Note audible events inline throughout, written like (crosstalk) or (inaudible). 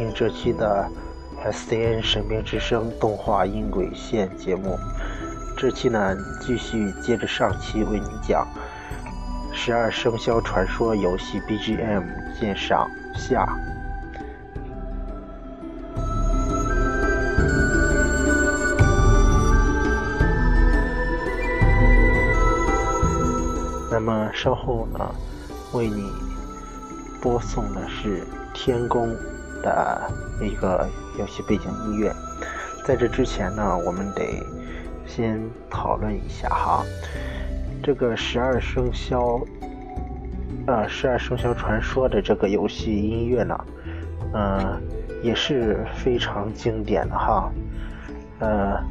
听这期的 SCN 神兵之声动画音轨线节目。这期呢，继续接着上期为你讲《十二生肖传说》游戏 BGM 鉴赏下。那么稍后呢，为你播送的是天宫。的一个游戏背景音乐，在这之前呢，我们得先讨论一下哈，这个十二生肖，呃，十二生肖传说的这个游戏音乐呢，嗯，也是非常经典的哈，呃，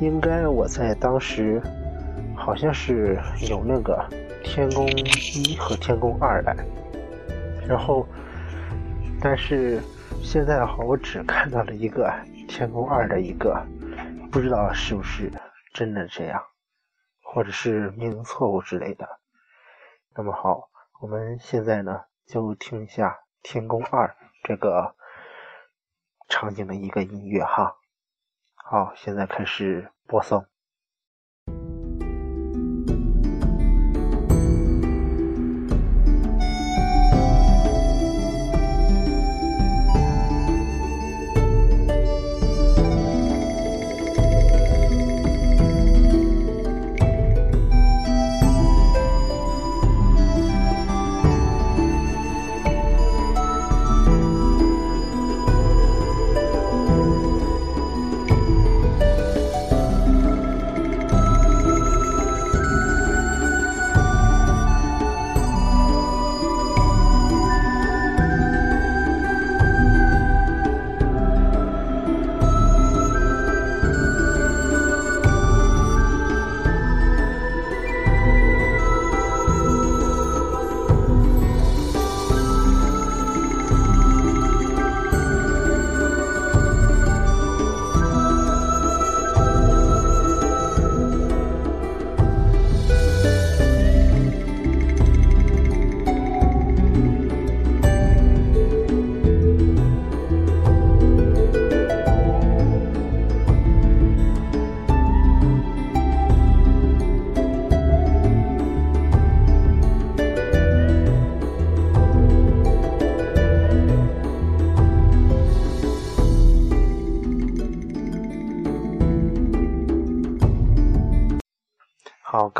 应该我在当时好像是有那个天宫一和天宫二来，然后。但是现在的话，我只看到了一个天宫二的一个，不知道是不是真的这样，或者是命名错误之类的。那么好，我们现在呢就听一下天宫二这个场景的一个音乐哈。好，现在开始播送。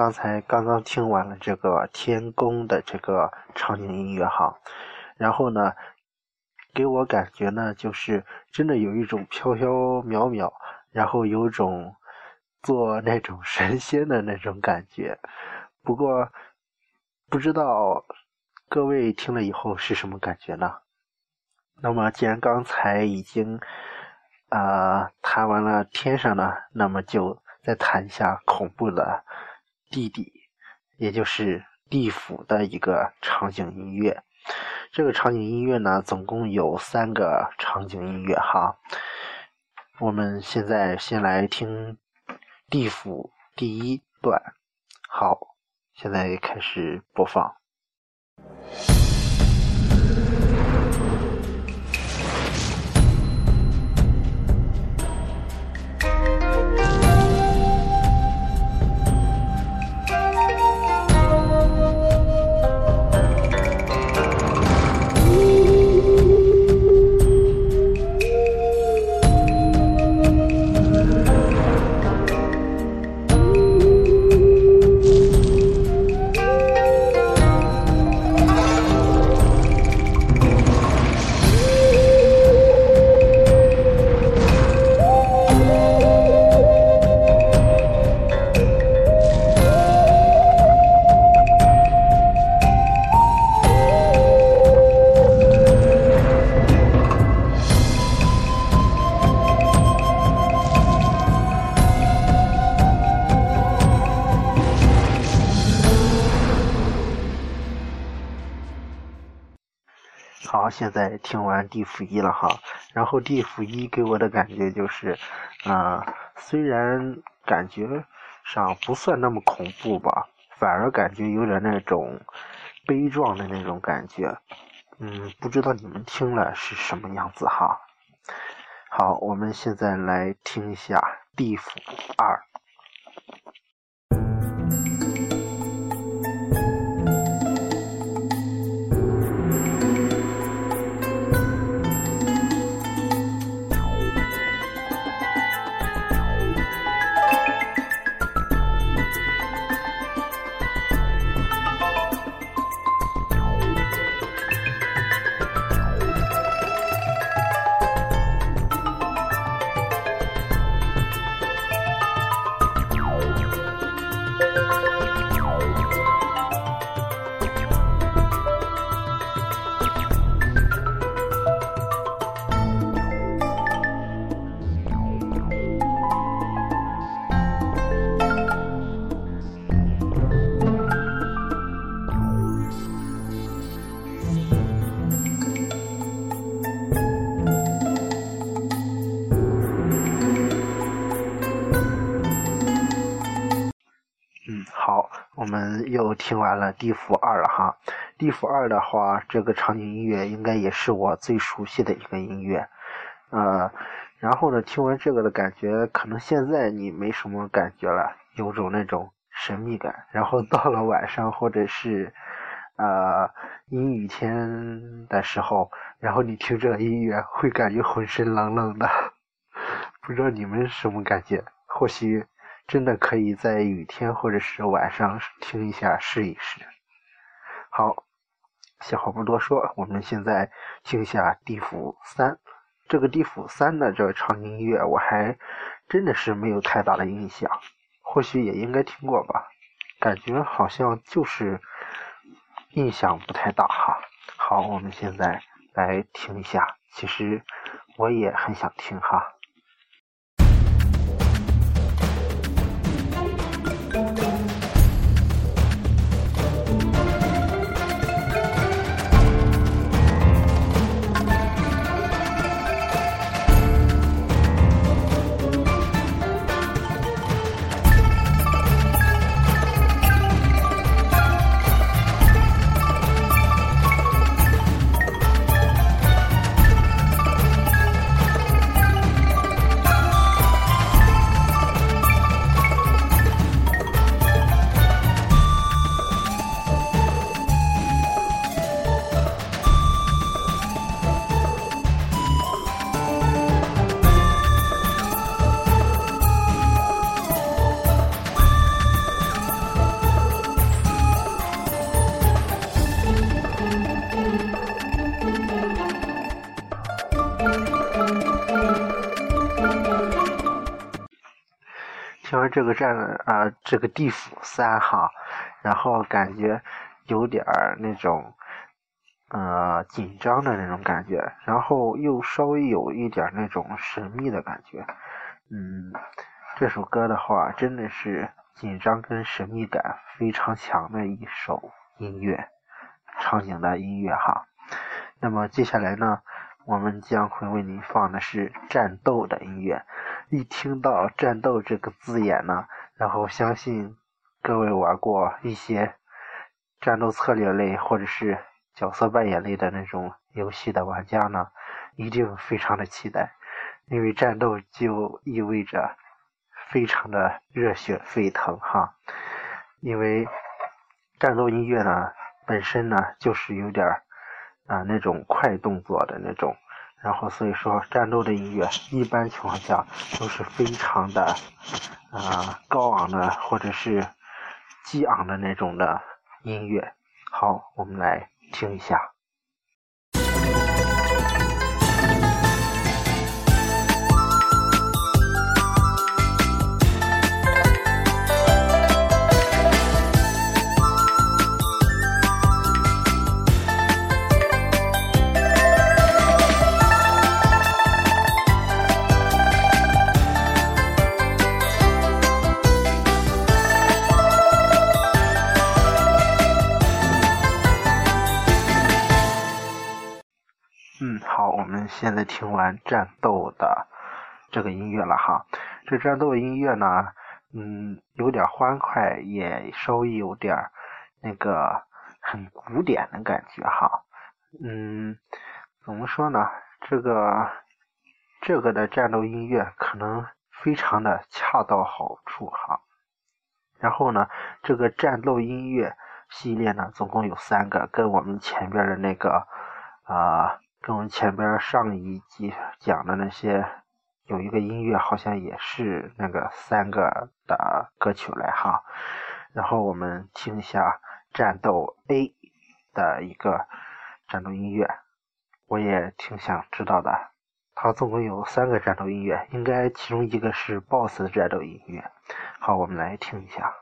刚才刚刚听完了这个天宫的这个场景音乐哈，然后呢，给我感觉呢，就是真的有一种飘飘渺渺，然后有种做那种神仙的那种感觉。不过不知道各位听了以后是什么感觉呢？那么既然刚才已经啊谈完了天上呢，那么就再谈一下恐怖的。地底，也就是地府的一个场景音乐。这个场景音乐呢，总共有三个场景音乐哈。我们现在先来听地府第一段。好，现在开始播放。完地府一了哈，然后地府一给我的感觉就是，啊，虽然感觉上不算那么恐怖吧，反而感觉有点那种悲壮的那种感觉。嗯，不知道你们听了是什么样子哈。好，我们现在来听一下《地府二》。又听完了《地府二》了哈，《地府二》的话，这个场景音乐应该也是我最熟悉的一个音乐，呃，然后呢，听完这个的感觉，可能现在你没什么感觉了，有种那种神秘感。然后到了晚上或者是呃阴雨天的时候，然后你听这个音乐，会感觉浑身冷冷的，(laughs) 不知道你们什么感觉？或许。真的可以在雨天或者是晚上听一下试一试。好，闲话不多说，我们现在听一下《地府三》。这个《地府三》的这个场景音乐，我还真的是没有太大的印象，或许也应该听过吧，感觉好像就是印象不太大哈。好，我们现在来听一下，其实我也很想听哈。这个战啊，这个地府三哈，然后感觉有点儿那种呃紧张的那种感觉，然后又稍微有一点那种神秘的感觉。嗯，这首歌的话真的是紧张跟神秘感非常强的一首音乐场景的音乐哈。那么接下来呢，我们将会为您放的是战斗的音乐。一听到“战斗”这个字眼呢，然后相信各位玩过一些战斗策略类或者是角色扮演类的那种游戏的玩家呢，一定非常的期待，因为战斗就意味着非常的热血沸腾哈。因为战斗音乐呢本身呢就是有点啊那种快动作的那种。然后，所以说，战斗的音乐一般情况下都是非常的啊高昂的，或者是激昂的那种的音乐。好，我们来听一下。现在听完战斗的这个音乐了哈，这战斗音乐呢，嗯，有点欢快，也稍微有点那个很古典的感觉哈，嗯，怎么说呢？这个这个的战斗音乐可能非常的恰到好处哈。然后呢，这个战斗音乐系列呢，总共有三个，跟我们前边的那个啊，跟我们前边上一集讲的那些有一个音乐，好像也是那个三个的歌曲来哈。然后我们听一下战斗 A 的一个战斗音乐，我也挺想知道的。它总共有三个战斗音乐，应该其中一个是 BOSS 的战斗音乐。好，我们来听一下。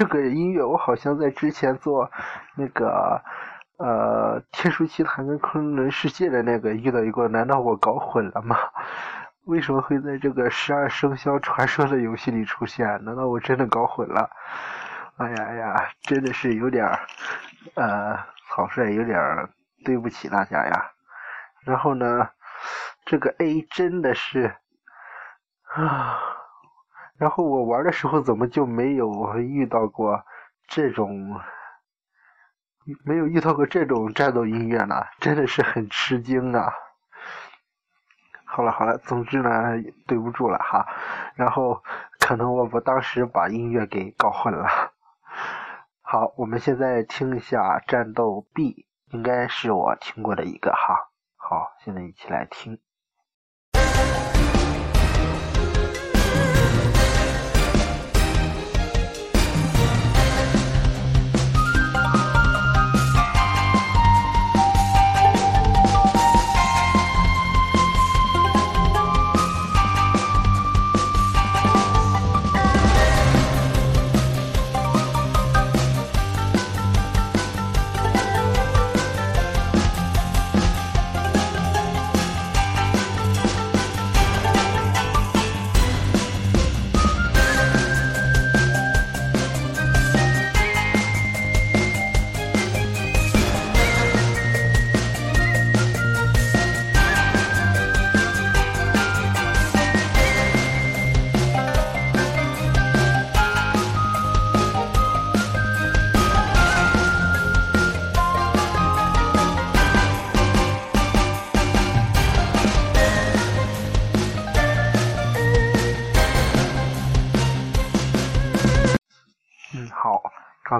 这个音乐我好像在之前做那个呃《天书奇谭》跟《昆仑世界》的那个遇到一个，难道我搞混了吗？为什么会在这个十二生肖传说的游戏里出现？难道我真的搞混了？哎呀哎呀，真的是有点呃草率，有点对不起大家呀。然后呢，这个 A 真的是啊。然后我玩的时候怎么就没有遇到过这种，没有遇到过这种战斗音乐呢？真的是很吃惊啊！好了好了，总之呢，对不住了哈。然后可能我我当时把音乐给搞混了。好，我们现在听一下战斗 B，应该是我听过的一个哈。好，现在一起来听。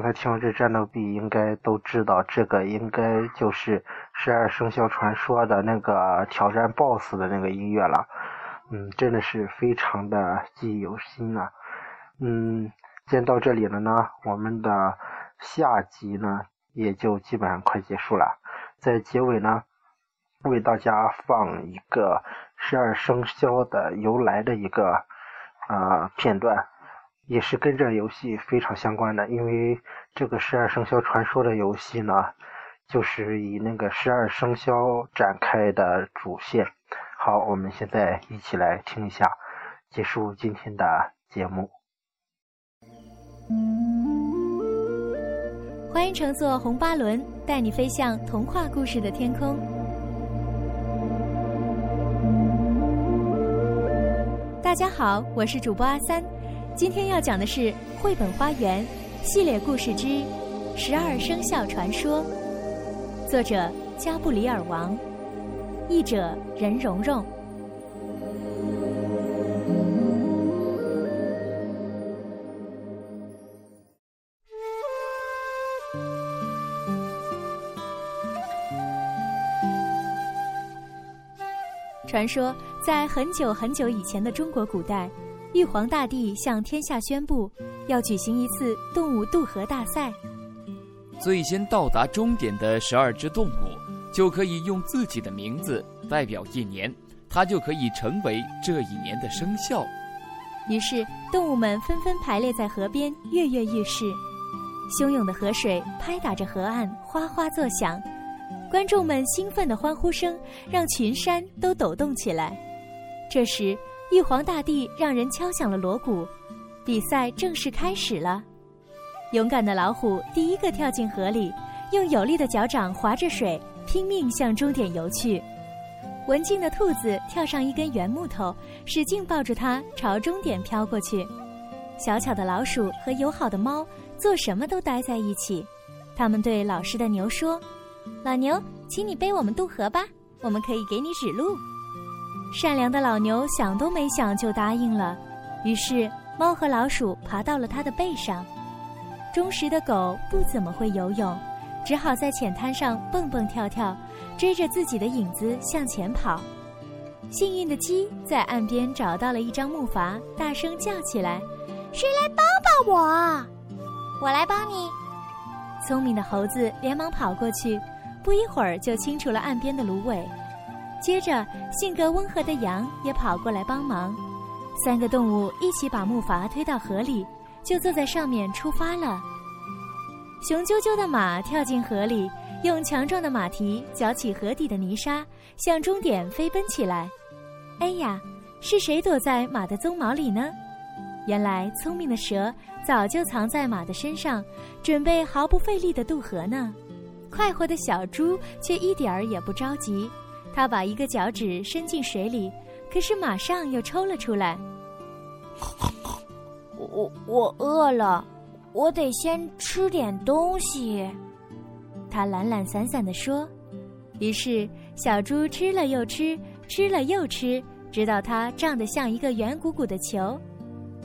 刚才听了这战斗 B，应该都知道这个应该就是十二生肖传说的那个挑战 BOSS 的那个音乐了。嗯，真的是非常的记忆犹新啊。嗯，见到这里了呢，我们的下集呢也就基本上快结束了。在结尾呢，为大家放一个十二生肖的由来的一个啊片段。也是跟这游戏非常相关的，因为这个十二生肖传说的游戏呢，就是以那个十二生肖展开的主线。好，我们现在一起来听一下，结束今天的节目。欢迎乘坐红巴轮，带你飞向童话故事的天空。大家好，我是主播阿三。今天要讲的是绘本花园系列故事之十二生肖传说作者加布里尔王译者任蓉蓉。传说在很久很久以前的中国古代玉皇大帝向天下宣布，要举行一次动物渡河大赛。最先到达终点的十二只动物，就可以用自己的名字代表一年，它就可以成为这一年的生肖。于是，动物们纷纷排列在河边，跃跃欲试。汹涌的河水拍打着河岸，哗哗作响。观众们兴奋的欢呼声让群山都抖动起来。这时，玉皇大帝让人敲响了锣鼓，比赛正式开始了。勇敢的老虎第一个跳进河里，用有力的脚掌划着水，拼命向终点游去。文静的兔子跳上一根圆木头，使劲抱住它，朝终点飘过去。小巧的老鼠和友好的猫做什么都待在一起。他们对老实的牛说：“老牛，请你背我们渡河吧，我们可以给你指路。”善良的老牛想都没想就答应了。于是，猫和老鼠爬到了它的背上。忠实的狗不怎么会游泳，只好在浅滩上蹦蹦跳跳，追着自己的影子向前跑。幸运的鸡在岸边找到了一张木筏，大声叫起来：“谁来帮帮我？我来帮你！”聪明的猴子连忙跑过去，不一会儿就清除了岸边的芦苇。接着，性格温和的羊也跑过来帮忙。三个动物一起把木筏推到河里。就坐在上面出发了。雄赳赳的马跳进河里，用强壮的马蹄搅起河底的泥沙，向终点飞奔起来。哎呀，是谁躲在马的鬃毛里呢？原来聪明的蛇早就藏在马的身上，准备毫不费力的渡河呢。快活的小猪却一点儿也不着急，它把一个脚趾伸进水里，可是马上又抽了出来。(laughs) 我我饿了，我得先吃点东西。他懒懒散散地说。于是小猪吃了又吃，吃了又吃，直到它胀得像一个圆鼓鼓的球。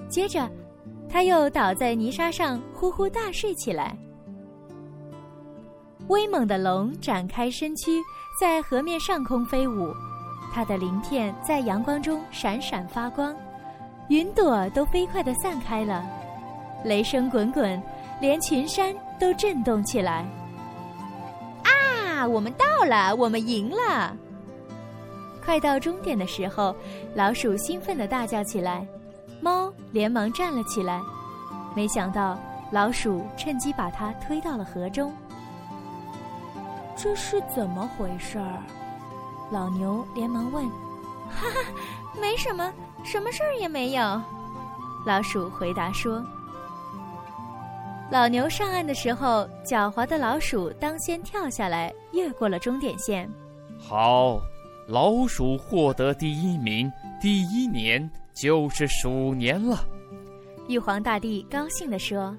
接着，他又倒在泥沙上呼呼大睡起来。威猛的龙展开身躯，在河面上空飞舞，它的鳞片在阳光中闪闪发光。云朵都飞快地散开了，雷声滚滚，连群山都震动起来。啊！我们到了，我们赢了！快到终点的时候，老鼠兴奋地大叫起来，猫连忙站了起来。没想到，老鼠趁机把它推到了河中。这是怎么回事儿？老牛连忙问。哈 (laughs) 哈，没什么。什么事儿也没有，老鼠回答说。老牛上岸的时候，狡猾的老鼠当先跳下来，越过了终点线。好，老鼠获得第一名，第一年就是鼠年了。玉皇大帝高兴地说：“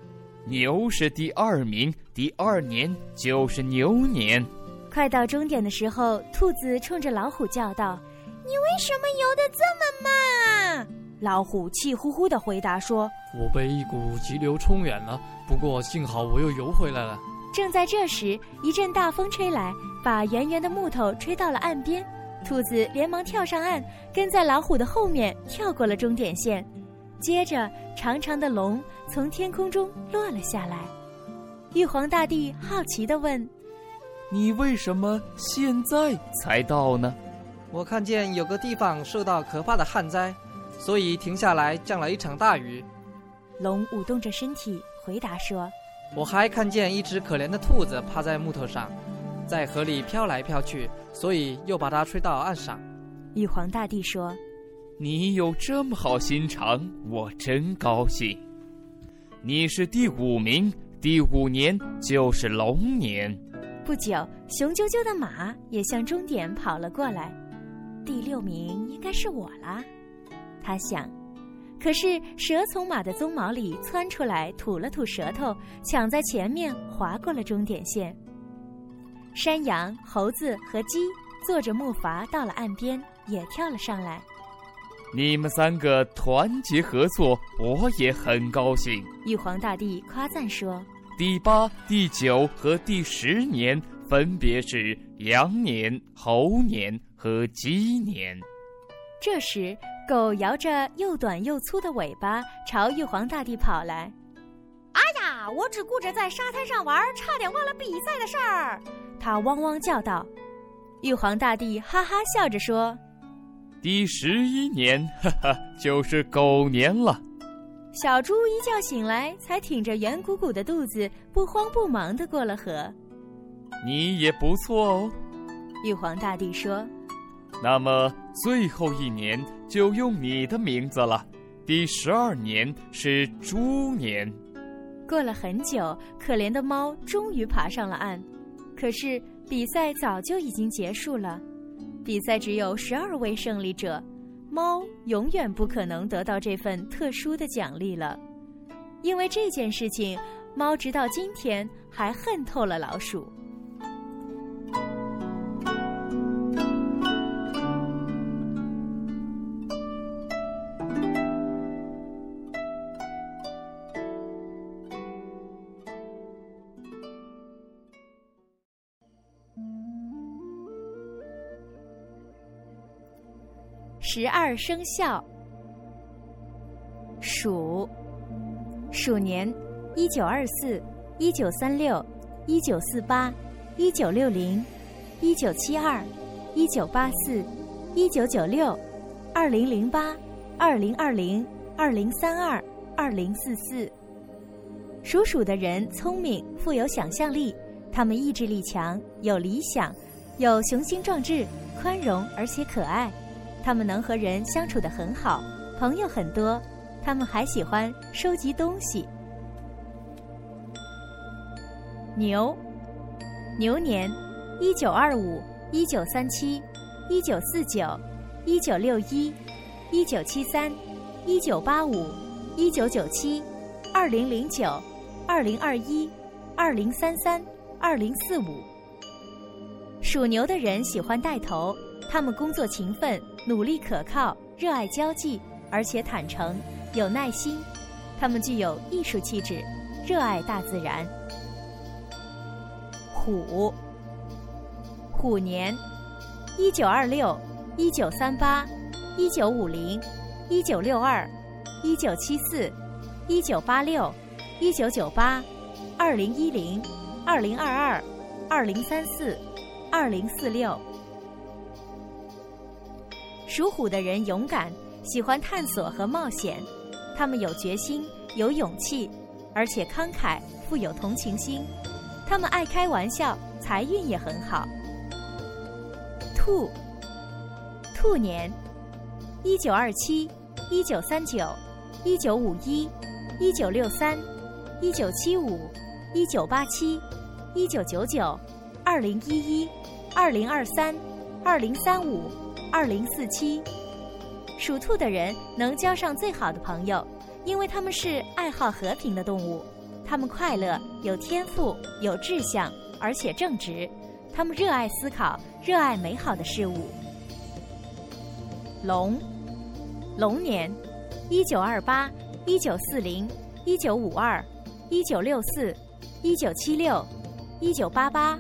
牛是第二名，第二年就是牛年。”快到终点的时候，兔子冲着老虎叫道。你为什么游得这么慢啊？老虎气呼呼地回答说：“我被一股急流冲远了，不过幸好我又游回来了。”正在这时，一阵大风吹来，把圆圆的木头吹到了岸边。兔子连忙跳上岸，跟在老虎的后面跳过了终点线。接着，长长的龙从天空中落了下来。玉皇大帝好奇地问：“你为什么现在才到呢？”我看见有个地方受到可怕的旱灾，所以停下来降了一场大雨。龙舞动着身体回答说：“我还看见一只可怜的兔子趴在木头上，在河里飘来飘去，所以又把它吹到岸上。”玉皇大帝说：“你有这么好心肠，我真高兴。你是第五名，第五年就是龙年。”不久，雄赳赳的马也向终点跑了过来。第六名应该是我啦，他想。可是蛇从马的鬃毛里窜出来，吐了吐舌头，抢在前面划过了终点线。山羊、猴子和鸡坐着木筏到了岸边，也跳了上来。你们三个团结合作，我也很高兴。玉皇大帝夸赞说：“第八、第九和第十年分别是羊年、猴年。”和鸡年，这时，狗摇着又短又粗的尾巴朝玉皇大帝跑来。哎呀，我只顾着在沙滩上玩，差点忘了比赛的事儿。它汪汪叫道。玉皇大帝哈哈笑着说：“第十一年，哈哈，就是狗年了。”小猪一觉醒来，才挺着圆鼓鼓的肚子，不慌不忙的过了河。你也不错哦，玉皇大帝说。那么最后一年就用你的名字了。第十二年是猪年。过了很久，可怜的猫终于爬上了岸。可是比赛早就已经结束了，比赛只有十二位胜利者。猫永远不可能得到这份特殊的奖励了，因为这件事情，猫直到今天还恨透了老鼠。十二生肖：鼠，鼠年：一九二四、一九三六、一九四八、一九六零、一九七二、一九八四、一九九六、二零零八、二零二零、二零三二、二零四四。属鼠的人聪明，富有想象力，他们意志力强，有理想，有雄心壮志，宽容而且可爱。他们能和人相处的很好，朋友很多。他们还喜欢收集东西。牛，牛年：一九二五、一九三七、一九四九、一九六一、一九七三、一九八五、一九九七、二零零九、二零二一、二零三三、二零四五。属牛的人喜欢带头。他们工作勤奋、努力可靠、热爱交际，而且坦诚、有耐心。他们具有艺术气质，热爱大自然。虎，虎年：一九二六、一九三八、一九五零、一九六二、一九七四、一九八六、一九九八、二零一零、二零二二、二零三四、二零四六。属虎的人勇敢，喜欢探索和冒险，他们有决心、有勇气，而且慷慨、富有同情心。他们爱开玩笑，财运也很好。兔，兔年：一九二七、一九三九、一九五一、一九六三、一九七五、一九八七、一九九九、二零一一、二零二三、二零三五。二零四七，属兔的人能交上最好的朋友，因为他们是爱好和平的动物。他们快乐、有天赋、有志向，而且正直。他们热爱思考，热爱美好的事物。龙，龙年：一九二八、一九四零、一九五二、一九六四、一九七六、一九八八、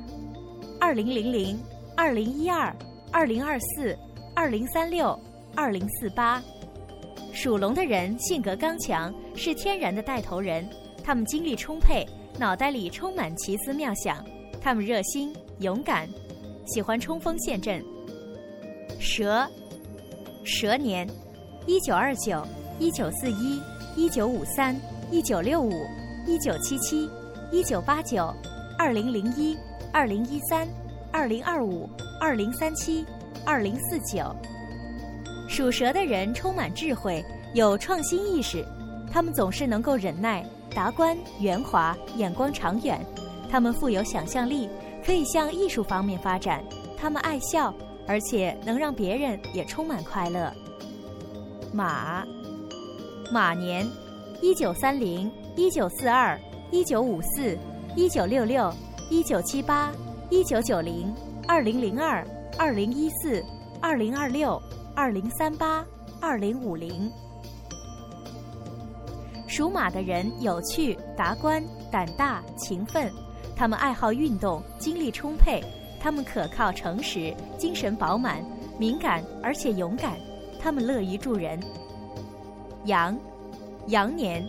二零零零、二零一二、二零二四。二零三六，二零四八，属龙的人性格刚强，是天然的带头人。他们精力充沛，脑袋里充满奇思妙想。他们热心、勇敢，喜欢冲锋陷阵。蛇，蛇年：一九二九、一九四一、一九五三、一九六五、一九七七、一九八九、二零零一、二零一三、二零二五、二零三七。二零四九，属蛇的人充满智慧，有创新意识，他们总是能够忍耐、达观、圆滑，眼光长远。他们富有想象力，可以向艺术方面发展。他们爱笑，而且能让别人也充满快乐。马，马年：一九三零、一九四二、一九五四、一九六六、一九七八、一九九零、二零零二。二零一四、二零二六、二零三八、二零五零，属马的人有趣、达观、胆大、勤奋。他们爱好运动，精力充沛。他们可靠、诚实，精神饱满，敏感而且勇敢。他们乐于助人。羊，羊年，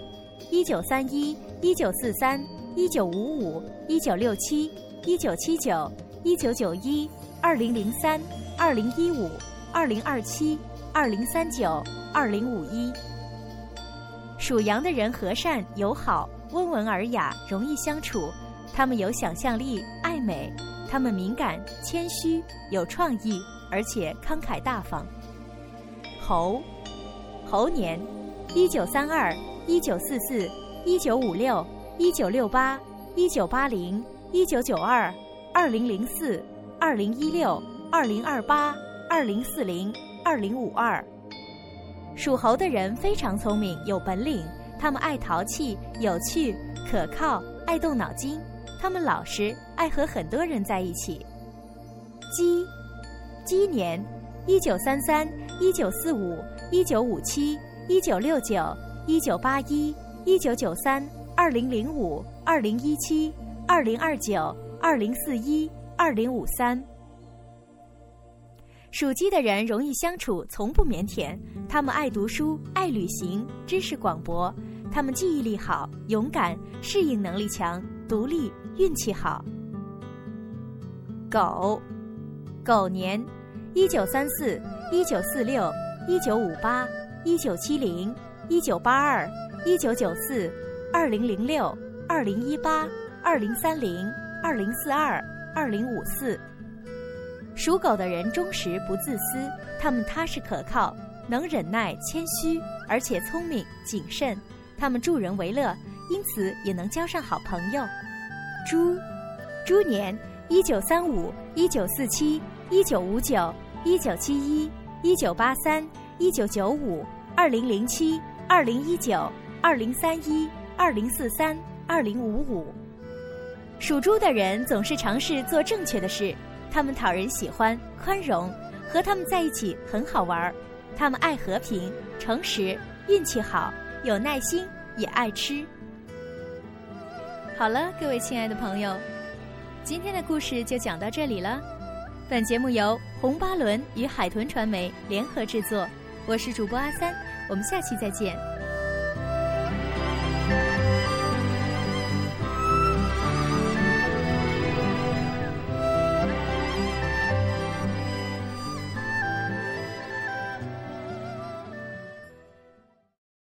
一九三一、一九四三、一九五五、一九六七、一九七九、一九九一、二零零三、二零一五、二零二七、二零三九、二零五一。属羊的人和善友好。温文尔雅，容易相处。他们有想象力，爱美。他们敏感、谦虚，有创意，而且慷慨大方。猴，猴年，一九三二、一九四四、一九五六、一九六八、一九八零、一九九二、二零零四、二零一六、二零二八、二零四零、二零五二。属猴的人非常聪明，有本领。他们爱淘气、有趣、可靠，爱动脑筋。他们老实，爱和很多人在一起。鸡，鸡年，一九三三、一九四五、一九五七、一九六九、一九八一、一九九三、二零零五、二零一七、二零二九、二零四一、二零五三。属鸡的人容易相处，从不腼腆。他们爱读书，爱旅行，知识广博。他们记忆力好，勇敢，适应能力强，独立，运气好。狗，狗年，一九三四、一九四六、一九五八、一九七零、一九八二、一九九四、二零零六、二零一八、二零三零、二零四二、二零五四。属狗的人忠实不自私，他们踏实可靠，能忍耐、谦虚，而且聪明谨慎。他们助人为乐，因此也能交上好朋友。猪，猪年，一九三五、一九四七、一九五九、一九七一、一九八三、一九九五、二零零七、二零一九、二零三一、二零四三、二零五五。属猪的人总是尝试做正确的事。他们讨人喜欢，宽容，和他们在一起很好玩儿。他们爱和平，诚实，运气好，有耐心，也爱吃。好了，各位亲爱的朋友，今天的故事就讲到这里了。本节目由红巴伦与海豚传媒联合制作，我是主播阿三，我们下期再见。